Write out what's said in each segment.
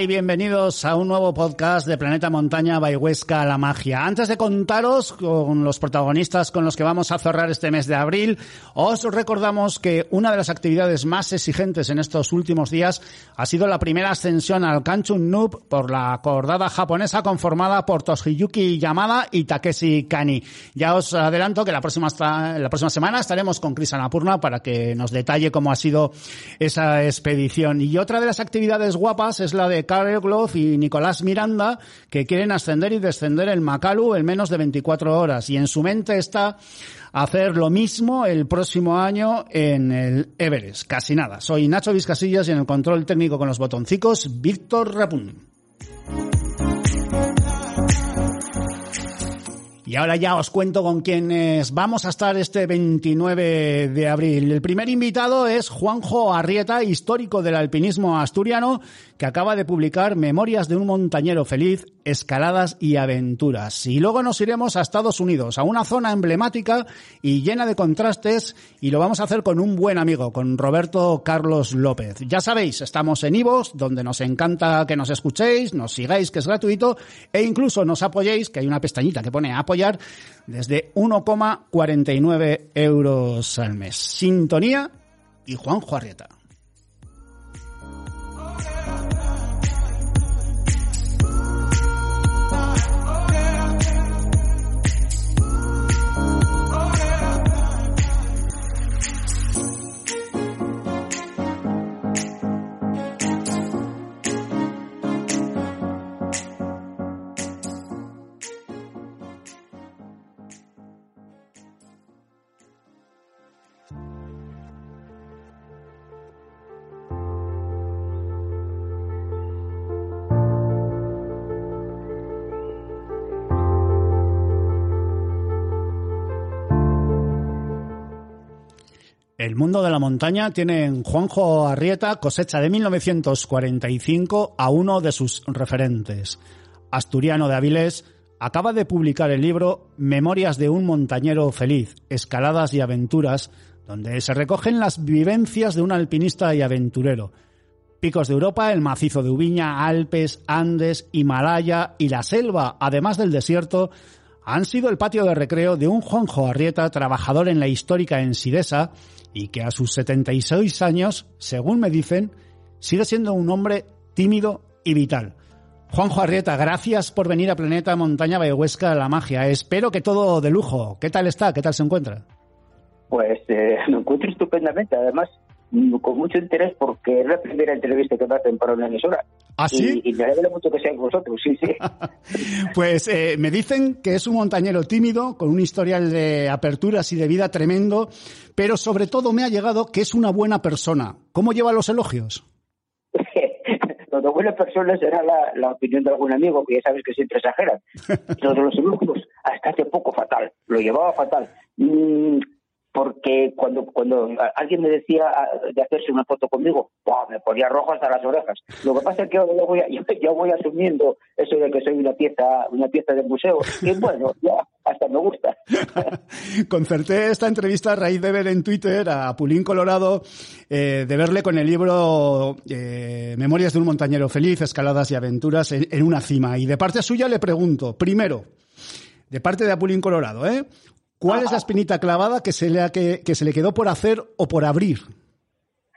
Y bienvenidos a un nuevo podcast de Planeta Montaña by Huesca La Magia. Antes de contaros con los protagonistas con los que vamos a cerrar este mes de abril, os recordamos que una de las actividades más exigentes en estos últimos días ha sido la primera ascensión al Kanchun Noob por la cordada japonesa conformada por Toshiyuki Yamada y Takeshi Kani. Ya os adelanto que la próxima, la próxima semana estaremos con Chris Anapurna para que nos detalle cómo ha sido esa expedición. Y otra de las actividades guapas es la de Karel y Nicolás Miranda, que quieren ascender y descender el Macalu en menos de 24 horas. Y en su mente está hacer lo mismo el próximo año en el Everest. Casi nada. Soy Nacho Vizcasillas y en el control técnico con los botoncicos, Víctor Rapun. Y ahora ya os cuento con quienes vamos a estar este 29 de abril. El primer invitado es Juanjo Arrieta, histórico del alpinismo asturiano, que acaba de publicar Memorias de un montañero feliz, escaladas y aventuras. Y luego nos iremos a Estados Unidos, a una zona emblemática y llena de contrastes, y lo vamos a hacer con un buen amigo, con Roberto Carlos López. Ya sabéis, estamos en Ivos, donde nos encanta que nos escuchéis, nos sigáis, que es gratuito, e incluso nos apoyéis, que hay una pestañita que pone apoyar desde 1,49 euros al mes. Sintonía y Juan Juarrieta. El mundo de la montaña tiene en Juanjo Arrieta cosecha de 1945 a uno de sus referentes. Asturiano de Avilés acaba de publicar el libro Memorias de un montañero feliz, escaladas y aventuras, donde se recogen las vivencias de un alpinista y aventurero. Picos de Europa, el macizo de Ubiña, Alpes, Andes, Himalaya y la selva, además del desierto, han sido el patio de recreo de un Juanjo Arrieta, trabajador en la histórica Ensidesa, y que a sus 76 años, según me dicen, sigue siendo un hombre tímido y vital. Juanjo Arrieta, gracias por venir a Planeta Montaña Huesca La Magia. Espero que todo de lujo. ¿Qué tal está? ¿Qué tal se encuentra? Pues eh, me encuentro estupendamente. Además, con mucho interés porque es la primera entrevista que me hacen para una emisora. ¿Ah, sí? Y, me alegra mucho que sean vosotros, sí, sí. pues eh, me dicen que es un montañero tímido, con un historial de aperturas y de vida tremendo, pero sobre todo me ha llegado que es una buena persona. ¿Cómo lleva los elogios? Lo de buena persona será la, opinión de algún amigo, que ya sabes que siempre exageran. Lo de los elogios, hasta hace poco fatal. Lo llevaba fatal. Mm, porque cuando cuando alguien me decía ah, de hacerse una foto conmigo, me ponía rojo hasta las orejas. Lo que pasa es que yo voy, yo, voy asumiendo eso de que soy una pieza una pieza de museo, y bueno, ya hasta me gusta. Concerté esta entrevista a raíz de ver en Twitter a Pulín Colorado, eh, de verle con el libro eh, Memorias de un montañero feliz, escaladas y aventuras en, una cima. Y de parte suya le pregunto, primero, de parte de Apulín Colorado, ¿eh? ¿Cuál es la espinita clavada que se le, que, que se le quedó por hacer o por abrir?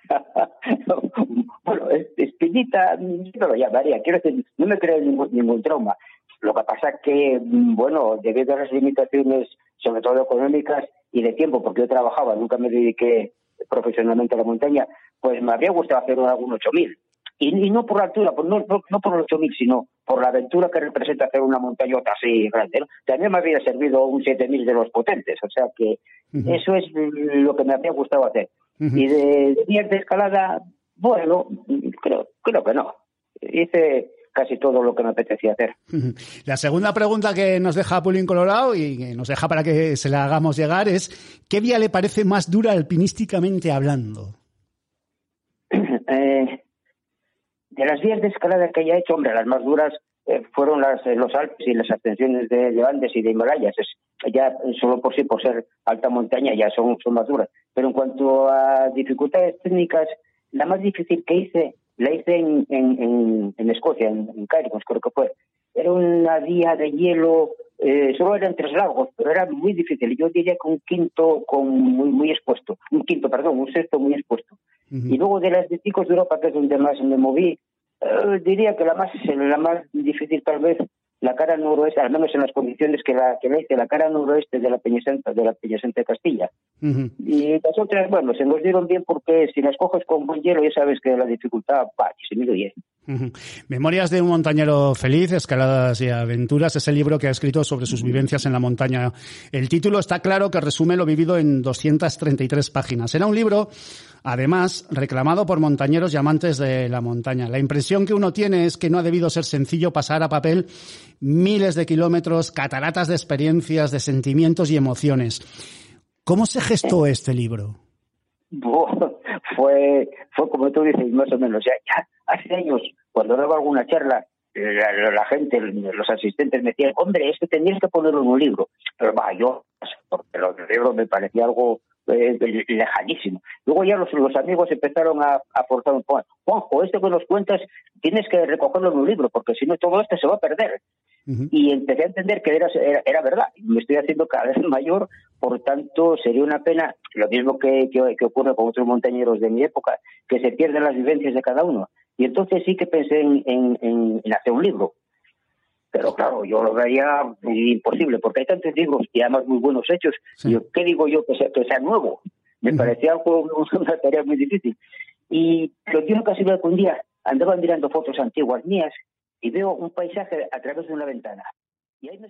bueno, espinita, no lo llamaría, quiero decir, no me creo ningún, ningún trauma. Lo que pasa es que, bueno, debido a las limitaciones, sobre todo económicas y de tiempo, porque yo trabajaba, nunca me dediqué profesionalmente a la montaña, pues me habría gustado hacer algún 8000. Y, y no por la altura, pues no, no, por los 8.000, sino por la aventura que representa hacer una montañota así grande. También me habría servido un 7.000 de los potentes, o sea que eso es lo que me habría gustado hacer. Y de, de de escalada, bueno, creo, creo que no. Hice casi todo lo que me apetecía hacer. La segunda pregunta que nos deja Pulín Colorado y que nos deja para que se la hagamos llegar es ¿qué vía le parece más dura alpinísticamente hablando? eh, de las vías de escalada que haya hecho, hombre, las más duras eh, fueron las, eh, los Alpes y las ascensiones de, de, Andes y de Himalayas. Es, ya solo por sí, por ser alta montaña, ya son, son más duras. Pero en cuanto a dificultades técnicas, la más difícil que hice, la hice en, en, Escocia, en, en creo que fue. Era una vía de hielo, eh, solo eran tres lagos, pero era muy difícil. Yo diría que un quinto con muy, muy expuesto, un quinto, perdón, un sexto muy expuesto. Y luego de las de picos de Europa, que es donde más me moví, eh, diría que la más, la más difícil tal vez la cara noroeste, al menos en las condiciones que la que dice la cara noroeste de la Peñasanta, de la Peñasanta de Castilla. Y las otras, bueno, se nos dieron bien porque si las coges con buen hielo ya sabes que la dificultad, va, se dio bien. Memorias de un montañero feliz, escaladas y aventuras, es el libro que ha escrito sobre sus vivencias en la montaña. El título está claro que resume lo vivido en 233 páginas. Era un libro, además, reclamado por montañeros y amantes de la montaña. La impresión que uno tiene es que no ha debido ser sencillo pasar a papel miles de kilómetros, cataratas de experiencias, de sentimientos y emociones. ¿Cómo se gestó este libro? fue, fue como tú dices, más o menos. Ya, hace años, cuando daba alguna charla, la, gente, los asistentes me decían, hombre, es que tendrías que ponerlo en un libro. Pero va, yo, porque los libros me parecía algo eh, lejanísimo. Luego ya los, los amigos empezaron a, a forzar un poco. Juanjo, esto que nos cuentas tienes que recogerlo en un libro, porque si no todo esto se va a perder. Y empecé a entender que era, era, verdad. Me estoy haciendo cada vez mayor, por tanto, sería una pena, lo mismo que, que, ocurre con otros montañeros de mi época, que se pierden las vivencias de cada uno. Y entonces sí que pensé en, en, hacer un libro. Pero claro, yo lo veía imposible, porque hay tantos libros y además muy buenos hechos. ¿Qué digo yo que sea, que sea nuevo? Me parecía algo, una tarea muy difícil. Y lo dio casi que un día andaba mirando fotos antiguas mías y veo un paisaje a través de una ventana. Y ahí me